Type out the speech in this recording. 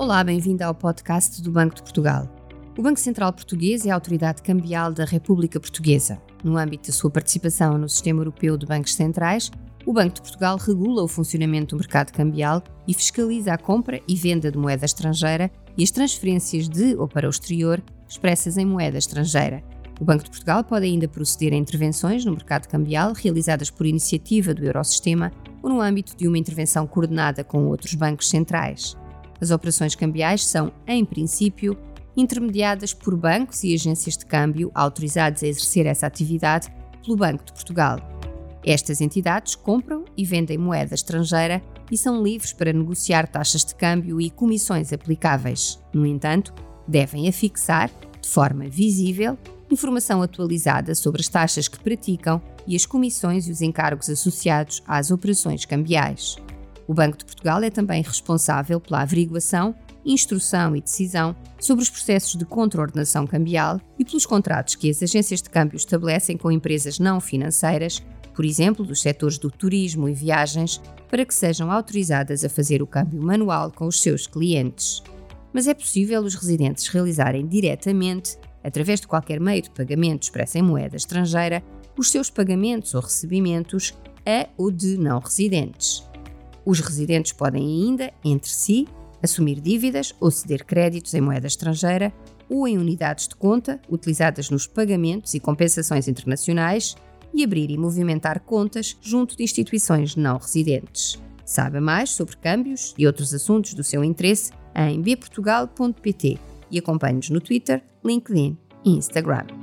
Olá, bem-vindo ao podcast do Banco de Portugal. O Banco Central Português é a autoridade cambial da República Portuguesa. No âmbito da sua participação no Sistema Europeu de Bancos Centrais, o Banco de Portugal regula o funcionamento do mercado cambial e fiscaliza a compra e venda de moeda estrangeira e as transferências de ou para o exterior expressas em moeda estrangeira. O Banco de Portugal pode ainda proceder a intervenções no mercado cambial realizadas por iniciativa do Eurosistema ou no âmbito de uma intervenção coordenada com outros bancos centrais. As operações cambiais são, em princípio, intermediadas por bancos e agências de câmbio autorizados a exercer essa atividade pelo Banco de Portugal. Estas entidades compram e vendem moeda estrangeira e são livres para negociar taxas de câmbio e comissões aplicáveis. No entanto, devem afixar, de forma visível, informação atualizada sobre as taxas que praticam e as comissões e os encargos associados às operações cambiais. O Banco de Portugal é também responsável pela averiguação, instrução e decisão sobre os processos de contraordenação cambial e pelos contratos que as agências de câmbio estabelecem com empresas não financeiras, por exemplo, dos setores do turismo e viagens, para que sejam autorizadas a fazer o câmbio manual com os seus clientes. Mas é possível os residentes realizarem diretamente, através de qualquer meio de pagamento expresso em moeda estrangeira, os seus pagamentos ou recebimentos a ou de não residentes. Os residentes podem ainda, entre si, assumir dívidas ou ceder créditos em moeda estrangeira ou em unidades de conta utilizadas nos pagamentos e compensações internacionais e abrir e movimentar contas junto de instituições não residentes. Saiba mais sobre câmbios e outros assuntos do seu interesse em bportugal.pt e acompanhe-nos no Twitter, LinkedIn e Instagram.